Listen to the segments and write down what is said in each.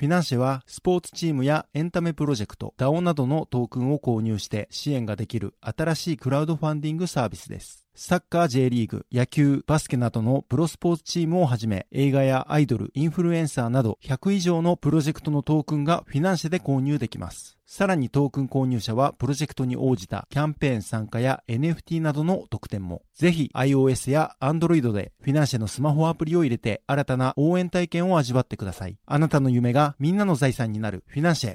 フィナンシェはスポーツチームやエンタメプロジェクト、DAO などのトークンを購入して支援ができる新しいクラウドファンディングサービスです。サッカー J リーグ、野球、バスケなどのプロスポーツチームをはじめ、映画やアイドル、インフルエンサーなど100以上のプロジェクトのトークンがフィナンシェで購入できます。さらにトークン購入者はプロジェクトに応じたキャンペーン参加や NFT などの特典も。ぜひ iOS や Android でフィナンシェのスマホアプリを入れて新たな応援体験を味わってください。あなたの夢がみんなの財産になるフィナンシェ。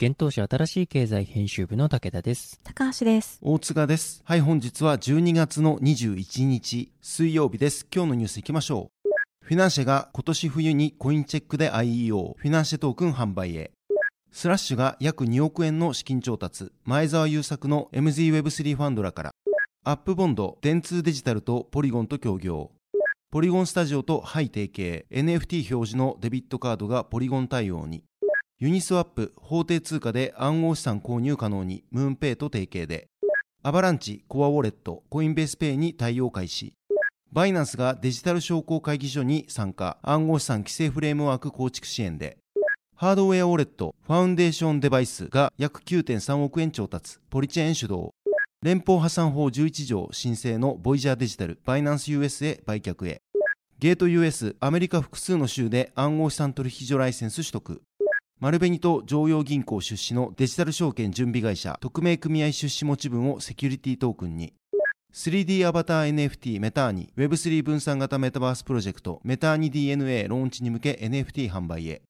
幻冬舎新しい経済編集部の武田です。高橋です。大塚です。はい、本日は12月の21日水曜日です。今日のニュース行きましょう。フィナンシェが今年冬にコインチェックで IEO、フィナンシェトークン販売へ。スラッシュが約2億円の資金調達、前澤友作の MZWeb3 ファンドらから、アップボンド、電通デジタルとポリゴンと協業、ポリゴンスタジオとハイ提携、NFT 表示のデビットカードがポリゴン対応に、ユニスワップ、法定通貨で暗号資産購入可能に、ムーンペイと提携で、アバランチ、コアウォレット、コインベースペイに対応開始、バイナンスがデジタル商工会議所に参加、暗号資産規制フレームワーク構築支援で、ハードウェアウォレット、ファウンデーションデバイスが約9.3億円調達、ポリチェーン主導、連邦破産法11条申請のボイジャーデジタル、バイナンス US へ売却へ、ゲート US、アメリカ複数の州で暗号資産取引所ライセンス取得、丸紅と常陽銀行出資のデジタル証券準備会社、匿名組合出資持ち分をセキュリティトークンに、3D アバター NFT メターニ。Web3 分散型メタバースプロジェクトメターニ DNA ローンチに向け NFT 販売へ。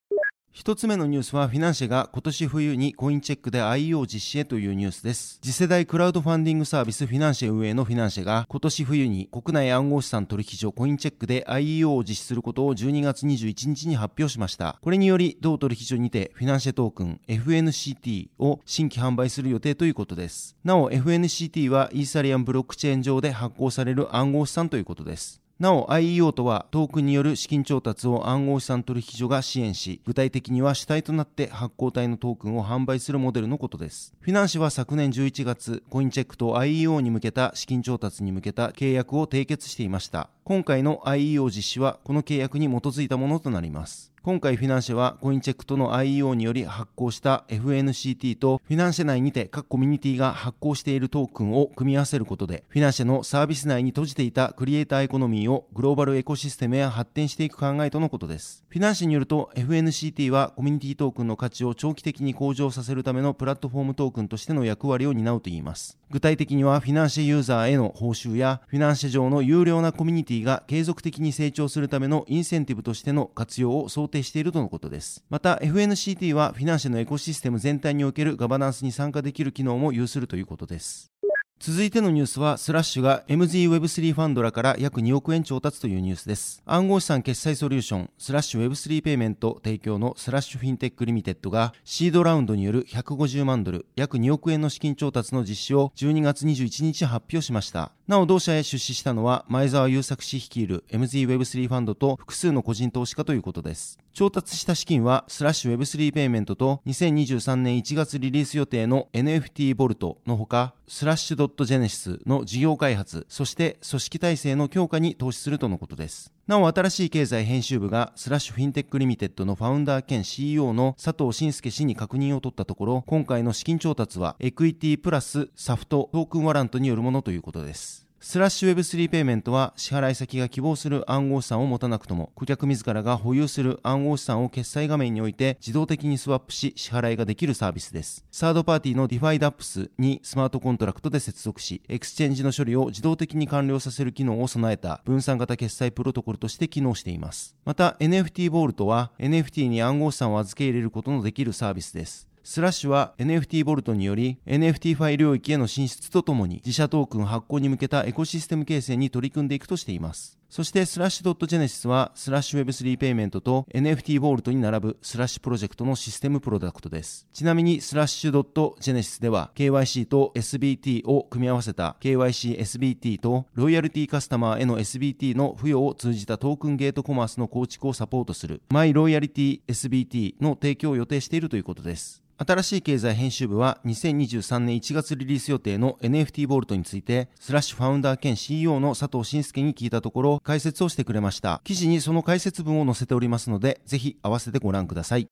一つ目のニュースはフィナンシェが今年冬にコインチェックで IEO 実施へというニュースです。次世代クラウドファンディングサービスフィナンシェ運営のフィナンシェが今年冬に国内暗号資産取引所コインチェックで IEO を実施することを12月21日に発表しました。これにより同取引所にてフィナンシェトークン FNCT を新規販売する予定ということです。なお FNCT はイーサリアムブロックチェーン上で発行される暗号資産ということです。なお IEO とはトークンによる資金調達を暗号資産取引所が支援し、具体的には主体となって発行体のトークンを販売するモデルのことです。フィナンシェは昨年11月、コインチェックと IEO に向けた資金調達に向けた契約を締結していました。今回の IEO 実施はこの契約に基づいたものとなります。今回フィナンシェはコインチェックとの IEO により発行した FNCT とフィナンシェ内にて各コミュニティが発行しているトークンを組み合わせることでフィナンシェのサービス内に閉じていたクリエイターエコノミーをグローバルエコシステムへ発展していく考えとのことです。フィナンシェによると FNCT はコミュニティトークンの価値を長期的に向上させるためのプラットフォームトークンとしての役割を担うといいます。具体的にはフィナンシェユーザーへの報酬やフィナンシェ上の有料なコミュニティが継続的に成長するためのインセンティブとしての活用を想定しているとのことです。また FNCT はフィナンシェのエコシステム全体におけるガバナンスに参加できる機能も有するということです。続いてのニュースは、スラッシュが MZWeb3 ファンドらから約2億円調達というニュースです。暗号資産決済ソリューション、スラッシュ Web3 ペイメント提供のスラッシュフィンテックリミテッドが、シードラウンドによる150万ドル、約2億円の資金調達の実施を12月21日発表しました。なお同社へ出資したのは、前澤友作氏率いる MZWeb3 ファンドと複数の個人投資家ということです。調達した資金は、スラッシュ Web3 ペイメントと2023年1月リリース予定の NFT ボルトのほか、スラッシュ .genesis の事業開発、そして組織体制の強化に投資するとのことです。なお、新しい経済編集部が、スラッシュフィンテックリミテッドのファウンダー兼 CEO の佐藤慎介氏に確認を取ったところ、今回の資金調達は、エクイティプラス SAFT トークンワラントによるものということです。スラッシュ Web3 ペイメントは支払い先が希望する暗号資産を持たなくとも顧客自らが保有する暗号資産を決済画面において自動的にスワップし支払いができるサービスです。サードパーティーの DeFi DApps にスマートコントラクトで接続し、エクスチェンジの処理を自動的に完了させる機能を備えた分散型決済プロトコルとして機能しています。また NFT ボルトとは NFT に暗号資産を預け入れることのできるサービスです。スラッシュは NFT ボルトにより NFT ファイ領域への進出とともに自社トークン発行に向けたエコシステム形成に取り組んでいくとしています。そしてスラッシュ .genesis はスラッシュ Web3 ペイメントと NFT ボールトに並ぶスラッシュプロジェクトのシステムプロダクトです。ちなみにスラッシュ .genesis では KYC と SBT を組み合わせた KYC-SBT とロイヤルティカスタマーへの SBT の付与を通じたトークンゲートコマースの構築をサポートする My Loyalty SBT の提供を予定しているということです。新しい経済編集部は2023年1月リリース予定の NFT ボルトについて、スラッシュファウンダー兼 CEO の佐藤慎介に聞いたところ、解説をしてくれました。記事にその解説文を載せておりますので、ぜひ合わせてご覧ください。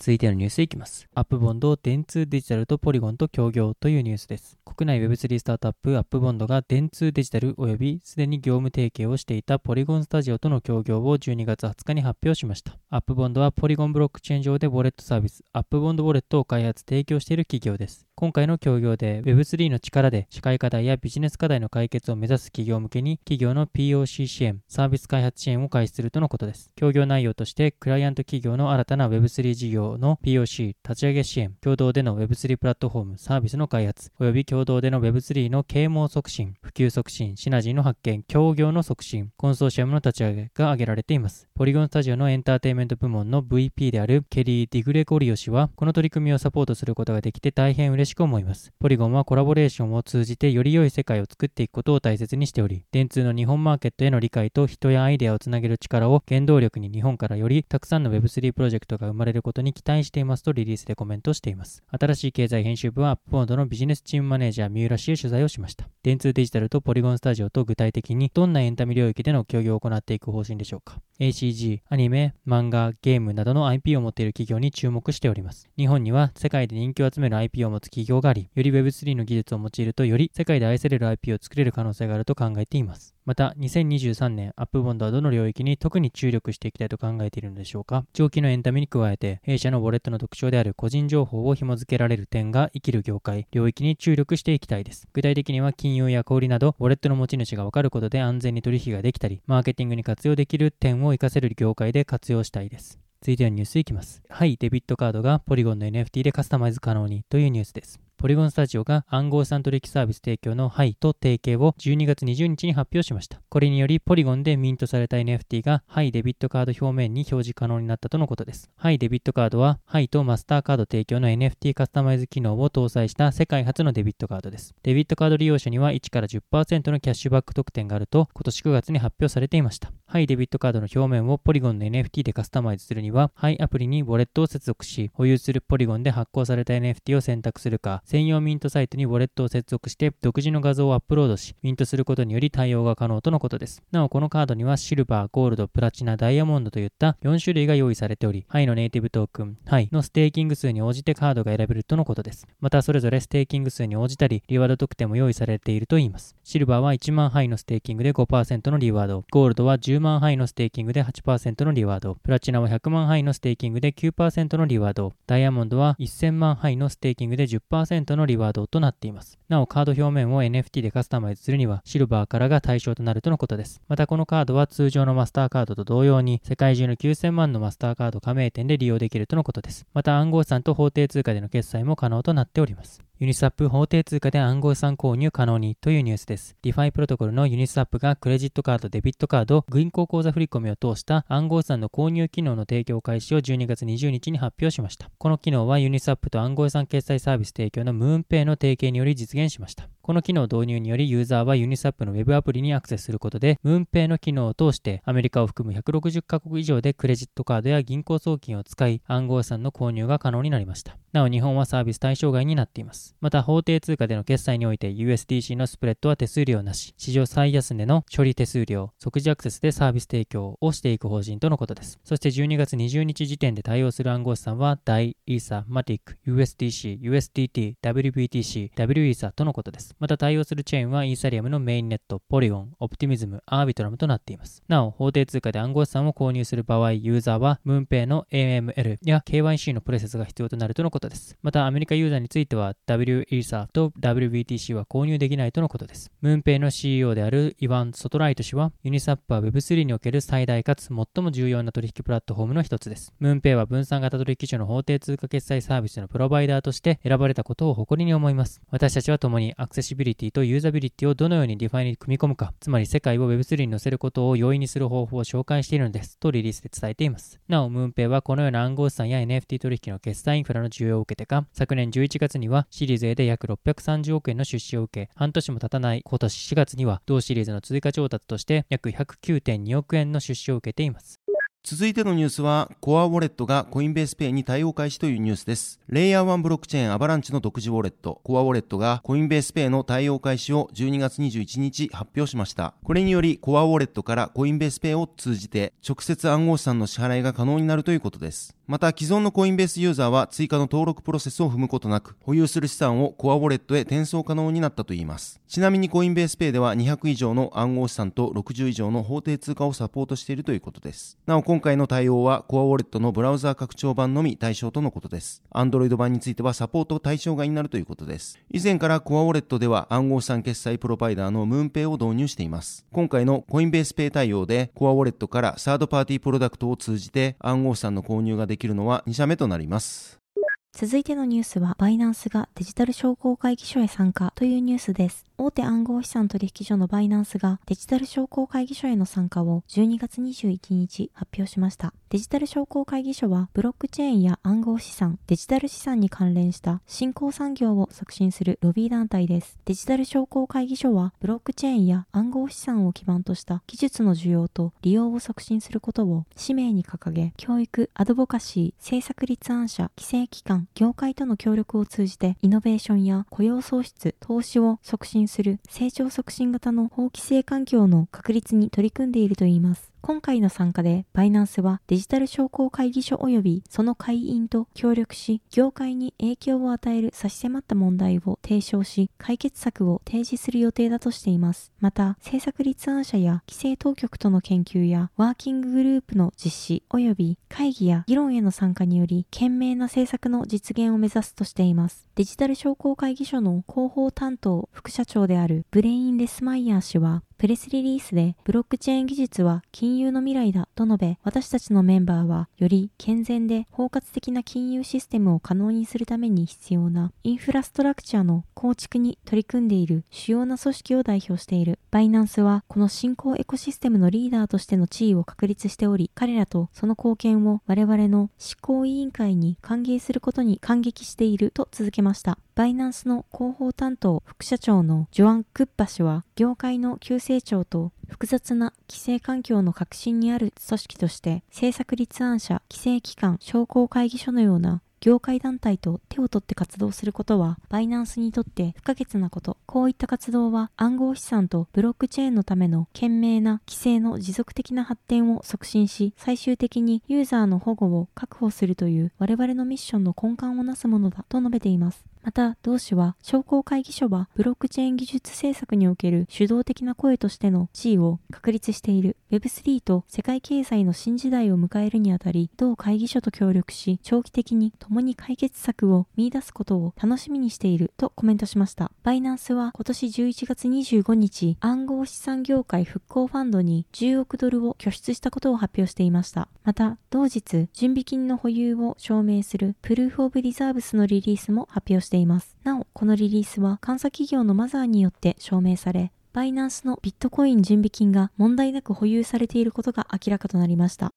続いてのニュースいきます。アップボンド、電通デジタルとポリゴンと協業というニュースです。国内 Web3 スタートアップアップボンドが電通デジタル及びすでに業務提携をしていたポリゴンスタジオとの協業を12月20日に発表しました。アップボンドはポリゴンブロックチェーン上でウォレットサービス、アップボンドウォレットを開発提供している企業です。今回の協業で Web3 の力で社会課題やビジネス課題の解決を目指す企業向けに企業の POC 支援、サービス開発支援を開始するとのことです。協業内容としてクライアント企業の新たな Web3 事業の POC、立ち上げ支援、共同での Web3 プラットフォーム、サービスの開発、及び共同での Web3 の啓蒙促進、普及促進、シナジーの発見、協業の促進、コンソーシアムの立ち上げが挙げられています。ポリゴンスタジオのエンターテインメント部門の VP であるケリー・ディグレゴリオ氏は、この取り組みをサポートすることができて大変嬉しいく思います。ポリゴンはコラボレーションを通じてより良い世界を作っていくことを大切にしており、電通の日本マーケットへの理解と人やアイデアをつなげる力を原動力に日本からよりたくさんの Web3 プロジェクトが生まれることに期待していますとリリースでコメントしています。新しい経済編集部はアップボードのビジネスチームマネージャー三浦氏へ取材をしました。電通デジタルとポリゴンスタジオと具体的にどんなエンタメ領域での協業を行っていく方針でしょうか。ACG、アニメ、漫画、ゲームなどの IP を持っている企業に注目しております。日本には世界で人気を集める IP を持つ企業があり、より Web3 の技術を用いるとより世界で愛される IP を作れる可能性があると考えています。また、2023年、アップボンドはどの領域に特に注力していきたいと考えているのでしょうか？長期のエンタメに加えて、弊社のウォレットの特徴である個人情報を紐付けられる点が生きる業界、領域に注力していきたいです。具体的には金融や小売など、ウォレットの持ち主がわかることで安全に取引ができたり、マーケティングに活用できる点を活かせる業界で活用したいです。続いてはニュースいきます。はい、デビットカードがポリゴンの NFT でカスタマイズ可能にというニュースです。ポリゴンスタジオが暗号資産取引サービス提供のハイと提携を12月20日に発表しました。これにより、ポリゴンでミントされた NFT がハイデビットカード表面に表示可能になったとのことです。ハイデビットカードは、ハイとマスターカード提供の NFT カスタマイズ機能を搭載した世界初のデビットカードです。デビットカード利用者には1から10%のキャッシュバック特典があると、今年9月に発表されていました。ハイデビットカードの表面をポリゴンの NFT でカスタマイズするには、ハイアプリにウォレットを接続し、保有するポリゴンで発行された NFT を選択するか、専用ミントサイトにウォレットを接続して独自の画像をアップロードし、ミントすることにより対応が可能とのことです。なお、このカードにはシルバー、ゴールド、プラチナ、ダイヤモンドといった4種類が用意されており、ハイのネイティブトークン、ハイのステーキング数に応じてカードが選べるとのことです。また、それぞれステーキング数に応じたり、リワード特典も用意されているといいます。シルバーは1万ハイのステーキングで5%のリワード、ゴールドは10 1万ハイのステーキングで8%のリワード、プラチナは100万ハイのステーキングで9%のリワード、ダイヤモンドは1000万ハイのステーキングで10%のリワードとなっています。なお、カード表面を NFT でカスタマイズするには、シルバーからが対象となるとのことです。また、このカードは通常のマスターカードと同様に、世界中の9000万のマスターカード加盟店で利用できるとのことです。また、暗号資産と法定通貨での決済も可能となっております。ユニスワップ法定通貨で暗号資産購入可能にというニュースです。DeFi プロトコルのユニスワップがクレジットカード、デビットカード、銀行口座振込を通した暗号資産の購入機能の提供開始を12月20日に発表しました。この機能はユニスワップと暗号資産決済サービス提供のムーンペイの提携により実現しました。この機能導入によりユーザーはユニスワップの Web アプリにアクセスすることで、ムーンペイの機能を通してアメリカを含む160カ国以上でクレジットカードや銀行送金を使い暗号資産の購入が可能になりました。なお日本はサービス対象外になっています。また法定通貨での決済において USDC のスプレッドは手数料なし、史上最安値の処理手数料、即時アクセスでサービス提供をしていく方針とのことです。そして12月20日時点で対応する暗号資産は DAI、イーサ、マティック、USDC、USDT、WBTC、WESA とのことです。また対応するチェーンはイーサリアムのメインネット、ポリゴン、オプティミズム、アービトラムとなっています。なお、法定通貨で暗号資産を購入する場合、ユーザーはムーンペイの AML や KYC のプロセスが必要となるとのことです。また、アメリカユーザーについては W イーサーと WBTC は購入できないとのことです。ムーンペイの CEO であるイワン・ソトライト氏は、ユニスワップは Web3 における最大かつ最も重要な取引プラットフォームの一つです。ムーンペイは分散型取引所の法定通貨決済サービスのプロバイダーとして選ばれたことを誇りに思います。私たちは共にアクセスセシビリティとユーザビリティをどのように DeFi に組み込むか、つまり世界を Web3 に載せることを容易にする方法を紹介しているのです。とリリースで伝えています。なお、ムーンペイはこのような暗号資産や NFT 取引の決済インフラの需要を受けてか、昨年11月にはシリーズ A で約630億円の出資を受け、半年も経たない今年4月には同シリーズの追加調達として約109.2億円の出資を受けています。続いてのニュースは、コアウォレットがコインベースペイに対応開始というニュースです。レイヤー1ブロックチェーンアバランチの独自ウォレット、コアウォレットがコインベースペイの対応開始を12月21日発表しました。これにより、コアウォレットからコインベースペイを通じて直接暗号資産の支払いが可能になるということです。また、既存のコインベースユーザーは追加の登録プロセスを踏むことなく、保有する資産をコアウォレットへ転送可能になったといいます。ちなみにコインベースペイでは200以上の暗号資産と60以上の法定通貨をサポートしているということです。なお、今回の対応は Core Wallet のブラウザー拡張版のみ対象とのことです。Android 版についてはサポート対象外になるということです。以前から Core Wallet では暗号資産決済プロバイダーのムーンペイを導入しています。今回の Coinbase Pay 対応で Core Wallet からサードパーティープロダクトを通じて暗号資産の購入ができるのは2社目となります。続いてのニュースは、バイナンスがデジタル商工会議所へ参加というニュースです。大手暗号資産取引所のバイナンスがデジタル商工会議所への参加を12月21日発表しました。デジタル商工会議所はブロックチェーンや暗号資産、デジタル資産に関連した新興産業を促進するロビー団体です。デジタル商工会議所はブロックチェーンや暗号資産を基盤とした技術の需要と利用を促進することを使命に掲げ、教育、アドボカシー、政策立案者、規制機関、業界との協力を通じてイノベーションや雇用創出、投資を促進する成長促進型の法規制環境の確立に取り組んでいるといいます。今回の参加で、バイナンスはデジタル商工会議所及びその会員と協力し、業界に影響を与える差し迫った問題を提唱し、解決策を提示する予定だとしています。また、政策立案者や規制当局との研究やワーキンググループの実施及び会議や議論への参加により、賢明な政策の実現を目指すとしています。デジタル商工会議所の広報担当副社長であるブレイン・レスマイヤー氏は、プレスリリースでブロックチェーン技術は金融の未来だと述べ、私たちのメンバーはより健全で包括的な金融システムを可能にするために必要なインフラストラクチャーの構築に取り組んでいる主要な組織を代表している。バイナンスはこの新興エコシステムのリーダーとしての地位を確立しており、彼らとその貢献を我々の執行委員会に歓迎することに感激していると続けました。バイナンスの広報担当副社長のジョアン・クッパ氏は、業界の急成長と複雑な規制環境の核心にある組織として、政策立案者、規制機関、商工会議所のような業界団体と手を取って活動することは、バイナンスにとって不可欠なこと。こういった活動は暗号資産とブロックチェーンのための賢明な規制の持続的な発展を促進し、最終的にユーザーの保護を確保するという我々のミッションの根幹をなすものだと述べています。また、同氏は、商工会議所は、ブロックチェーン技術政策における主導的な声としての地位を確立している Web3 と世界経済の新時代を迎えるにあたり、同会議所と協力し、長期的に共に解決策を見出すことを楽しみにしているとコメントしました。バイナンスは今年11月25日、暗号資産業界復興ファンドに10億ドルを拠出したことを発表していました。また、同日、準備金の保有を証明するプルーフオブリザーブスのリリースも発表しています。なお、このリリースは監査企業のマザーによって証明され、バイナンスのビットコイン準備金が問題なく保有されていることが明らかとなりました。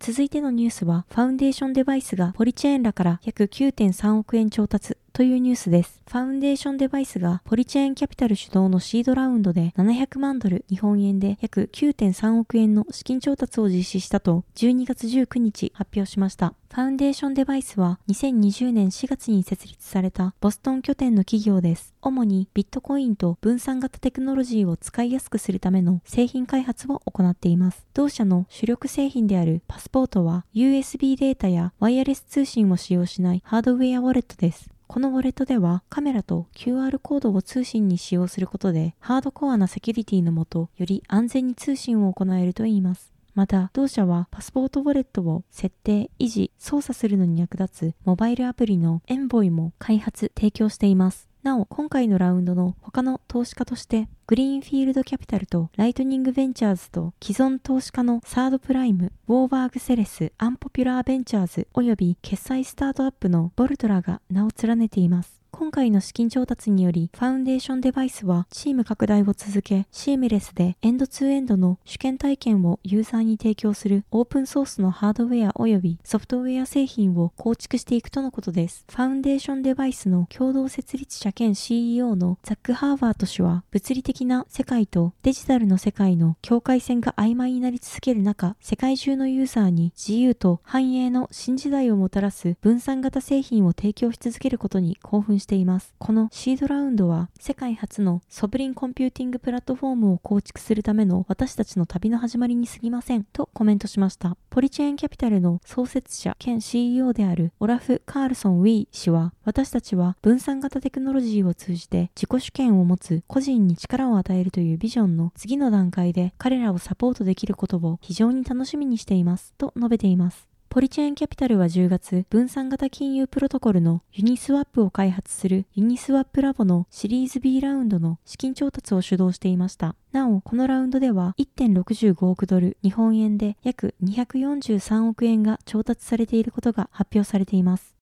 続いてのニュースは、ファウンデーションデバイスがポリチェーンらから約9.3億円調達というニュースです。ファウンデーションデバイスがポリチェーンキャピタル主導のシードラウンドで700万ドル日本円で約9.3億円の資金調達を実施したと12月19日発表しました。ファウンデーションデバイスは2020年4月に設立されたボストン拠点の企業です。主にビットコインと分散型テクノロジーを使いやすくするための製品開発を行っています。同社の主力製品であるパスポートは USB データやワイヤレス通信を使用しないハードウェアウォレットです。このウォレットではカメラと QR コードを通信に使用することでハードコアなセキュリティのもとより安全に通信を行えるといいます。また、同社はパスポートウォレットを設定、維持、操作するのに役立つモバイルアプリのエンボイも開発、提供しています。なお、今回のラウンドの他の投資家として、グリーンフィールドキャピタルとライトニングベンチャーズと既存投資家のサードプライム、ウォーバーグセレス、アンポピュラーベンチャーズ及び決済スタートアップのボルトラが名を連ねています。今回の資金調達により、ファウンデーションデバイスはチーム拡大を続け、シームレスでエンドツーエンドの主権体験をユーザーに提供するオープンソースのハードウェア及びソフトウェア製品を構築していくとのことです。ファウンデーションデバイスの共同設立者兼 CEO のザック・ハーバート氏は、物理的な世界とデジタルの世界の境界線が曖昧になり続ける中、世界中のユーザーに自由と繁栄の新時代をもたらす分散型製品を提供し続けることに興奮してしています。このシードラウンドは世界初のソブリンコンピューティングプラットフォームを構築するための私たちの旅の始まりに過ぎませんとコメントしました。ポリチェーンキャピタルの創設者兼 CEO であるオラフ・カールソン・ウィー氏は私たちは分散型テクノロジーを通じて自己主権を持つ個人に力を与えるというビジョンの次の段階で彼らをサポートできることを非常に楽しみにしていますと述べています。ポリチェーンキャピタルは10月、分散型金融プロトコルのユニスワップを開発するユニスワップラボのシリーズ B ラウンドの資金調達を主導していました。なお、このラウンドでは1.65億ドル、日本円で約243億円が調達されていることが発表されています。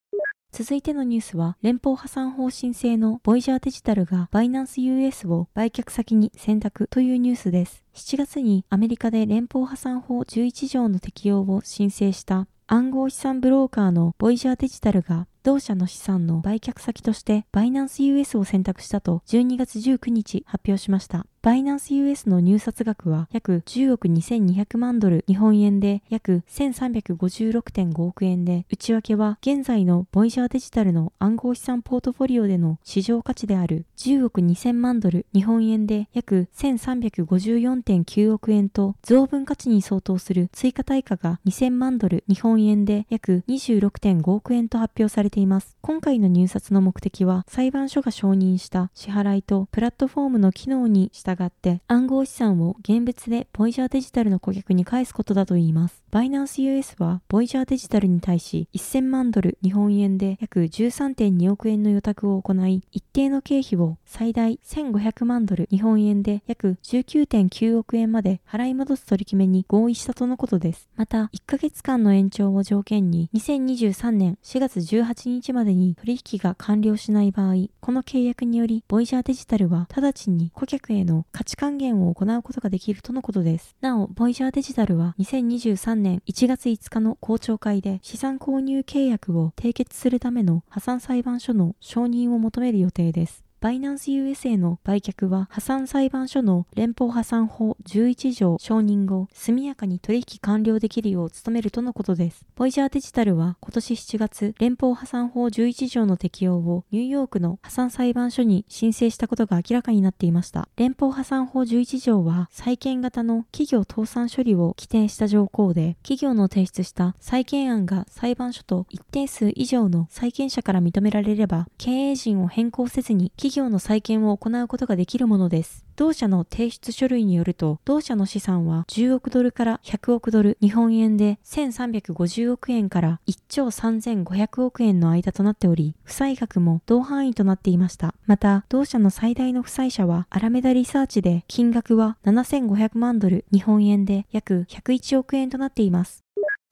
続いてのニュースは、連邦破産法申請のボイジャーデジタルがバイナンス US を売却先に選択というニュースです。7月にアメリカで連邦破産法11条の適用を申請した暗号資産ブローカーのボイジャーデジタルが同社の資産の売却先としてバイナンス US を選択したと12月19日発表しました。バイナンス US の入札額は約10億2200万ドル日本円で約1356.5億円で、内訳は現在のボイジャーデジタルの暗号資産ポートフォリオでの市場価値である10億2000万ドル日本円で約1354.9億円と増分価値に相当する追加対価が2000万ドル日本円で約26.5億円と発表されています。今回の入札の目的は裁判所が承認した支払いとプラットフォームの機能に従って暗号資産を現物でボイジャーデジタルの顧客に返すことだといいます。バイナンス US はボイジャーデジタルに対し1000万ドル日本円で約13.2億円の予託を行い、一定の経費を最大1500万ドル日本円で約19.9億円まで払い戻す取り決めに合意したとのことです。また、1ヶ月間の延長を条件に2023年4月18日までに取引が完了しない場合、この契約によりボイジャーデジタルは直ちに顧客への価値還元を行うことができるとのことです。なお、ボイジャーデジタルは2023年1月5日の公聴会で資産購入契約を締結するための破産裁判所の承認を求める予定です。バイナンス USA の売却は破産裁判所の連邦破産法11条承認後、速やかに取引完了できるよう努めるとのことです。ボイジャーデジタルは今年7月、連邦破産法11条の適用をニューヨークの破産裁判所に申請したことが明らかになっていました。連邦破産法11条は債権型の企業倒産処理を規定した条項で、企業の提出した債権案が裁判所と一定数以上の債権者から認められれば、経営陣を変更せずに企業の再建を行うことができるものです。同社の提出書類によると、同社の資産は10億ドルから100億ドル、日本円で1350億円から1兆3500億円の間となっており、負債額も同範囲となっていました。また、同社の最大の負債者はアラメダリサーチで、金額は7500万ドル、日本円で約101億円となっています。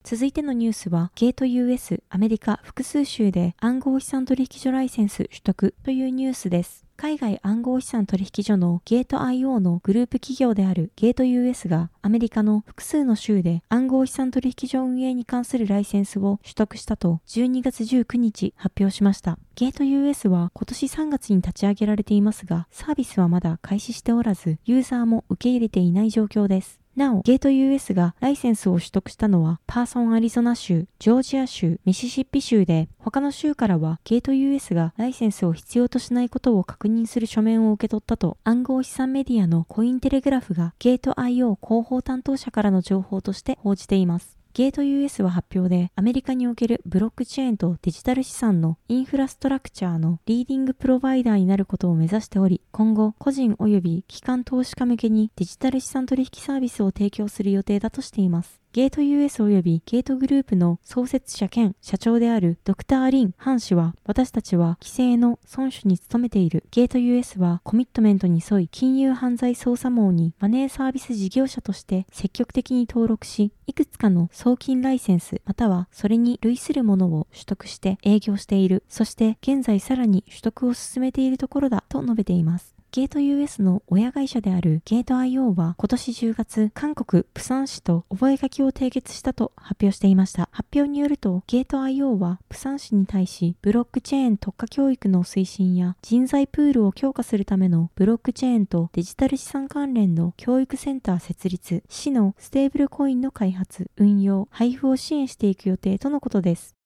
続いてのニュースは、ゲート US アメリカ複数州で暗号資産取引所ライセンス取得というニュースです。海外暗号資産取引所のゲート IO のグループ企業であるゲート US がアメリカの複数の州で暗号資産取引所運営に関するライセンスを取得したと12月19日発表しました。ゲート US は今年3月に立ち上げられていますが、サービスはまだ開始しておらず、ユーザーも受け入れていない状況です。なお、ゲート US がライセンスを取得したのは、パーソンアリゾナ州、ジョージア州、ミシシッピ州で、他の州からはゲート US がライセンスを必要としないことを確認する書面を受け取ったと、暗号資産メディアのコインテレグラフがゲート IO 広報担当者からの情報として報じています。 Gate US は発表で、アメリカにおけるブロックチェーンとデジタル資産のインフラストラクチャーのリーディングプロバイダーになることを目指しており、今後、個人及び機関投資家向けにデジタル資産取引サービスを提供する予定だとしています。ゲート US 及びゲートグループの創設者兼社長であるドクター・リン・ハン氏は、私たちは規制の遵守に努めている。ゲート US はコミットメントに沿い、金融犯罪捜査網にマネーサービス事業者として積極的に登録し、いくつかの送金ライセンス、またはそれに類するものを取得して営業している。そして現在さらに取得を進めているところだと述べています。ゲート US の親会社であるゲート IO は今年10月、韓国プサン市と覚書を締結したと発表していました。発表によると、ゲート IO はプサン市に対し、ブロックチェーン特化教育の推進や人材プールを強化するためのブロックチェーンとデジタル資産関連の教育センター設立、市のステーブルコインの開発、運用、配布を支援していく予定とのことです。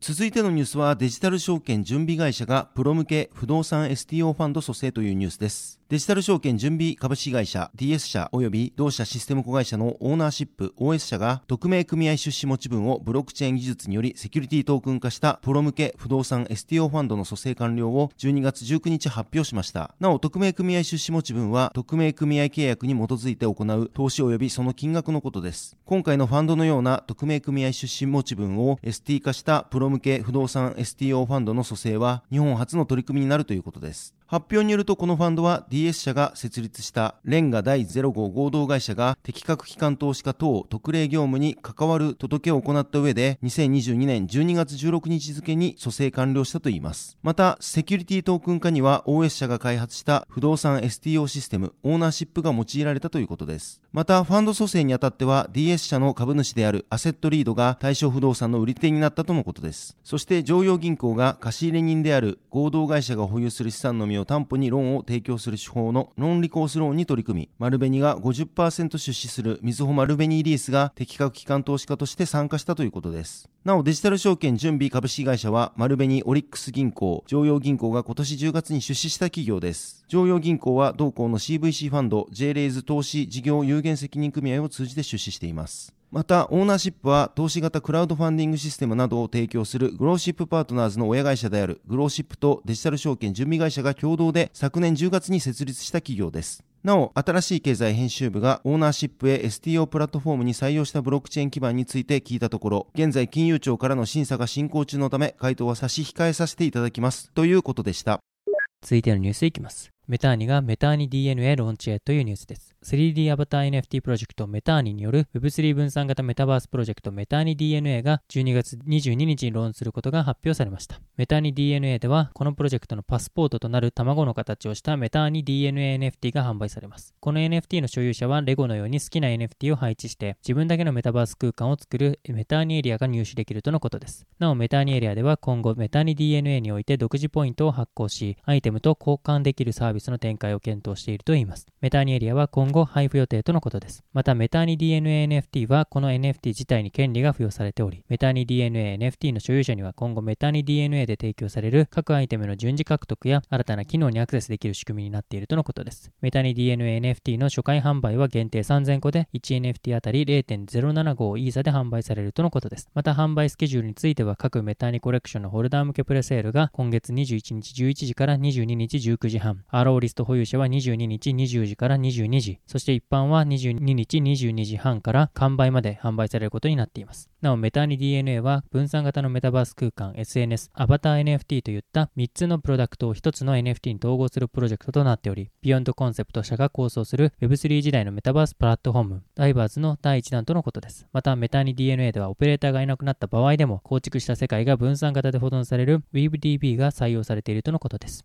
続いてのニュースはデジタル証券準備会社がプロ向け不動産 STO ファンド蘇生というニュースです。デジタル証券準備株式会社 DS 社及び同社システム子会社のオーナーシップ OS 社が匿名組合出資持ち分をブロックチェーン技術によりセキュリティトークン化したプロ向け不動産 STO ファンドの蘇生完了を12月19日発表しました。なお、匿名組合出資持ち分は匿名組合契約に基づいて行う投資及びその金額のことです。今回のファンドのような匿名組合出資持ち分を ST 化したプロ向け不動産 STO ファンドの蘇生は日本初の取り組みになるということです。発表によるとこのファンドは DS 社が設立したレンガ第05合同会社が適格機関投資家等特例業務に関わる届けを行った上で2022年12月16日付に蘇生完了したといいます。また、セキュリティトークン化には OS 社が開発した不動産 STO システムオーナーシップが用いられたということです。また、ファンド蘇生にあたっては DS 社の株主であるアセットリードが対象不動産の売り手になったとのことです。そして常用銀行が貸入人である合同会社が保有する資産のみを担保にローンを提供する手法のノンリコースローンに取り組み、丸紅が50%出資するみずほ丸紅リースが適格機関投資家として参加したということです。なお、デジタル証券準備株式会社は、丸紅オリックス銀行、常用銀行が今年10月に出資した企業です。常用銀行は同行の CVC ファンド、J レイズ投資事業有限責任組合を通じて出資しています。また、オーナーシップは投資型クラウドファンディングシステムなどを提供するグローシップパートナーズの親会社であるグローシップとデジタル証券準備会社が共同で昨年10月に設立した企業です。なお、新しい経済編集部がオーナーシップへ STO プラットフォームに採用したブロックチェーン基盤について聞いたところ、現在金融庁からの審査が進行中のため、回答は差し控えさせていただきます。ということでした。続いてのニュースいきます。メターニがメターニ DNA ローンチへというニュースです。3D アバター NFT プロジェクトメターニによる Web3 分散型メタバースプロジェクトメターニ DNA が12月22日にローンすることが発表されました。メターニ DNA ではこのプロジェクトのパスポートとなる卵の形をしたメターニ DNA NFT が販売されます。この NFT の所有者はレゴのように好きな NFT を配置して自分だけのメタバース空間を作るメターニエリアが入手できるとのことです。なおメターニエリアでは今後メターニ DNA において独自ポイントを発行しアイテムと交換できるサービスの展開を検討しているといいます。メターニエリアは今後配布予定とのことです。また、メターニ DNA NFT はこの NFT 自体に権利が付与されており、メターニ DNA NFT の所有者には今後メターニ DNA で提供される各アイテムの順次獲得や新たな機能にアクセスできる仕組みになっているとのことです。メターニ DNA NFT の初回販売は限定3000個で 1NFT あたり0.075イーサで販売されるとのことです。また、販売スケジュールについては各メターニコレクションのホルダー向けプレセールが今月21日11時から22日19時半、アローリスト保有者は22日20時から22時、そして一般は22日22時半から完売まで販売されることになっています。なお、メタニ DNA は分散型のメタバース空間、SNS、アバター NFT といった3つのプロダクトを1つの NFT に統合するプロジェクトとなっており、ビヨンドコンセプト社が構想する Web3 時代のメタバースプラットフォーム、ダイバーズの第1弾とのことです。また、メタニ DNA ではオペレーターがいなくなった場合でも構築した世界が分散型で保存される WeaveDB が採用されているとのことです。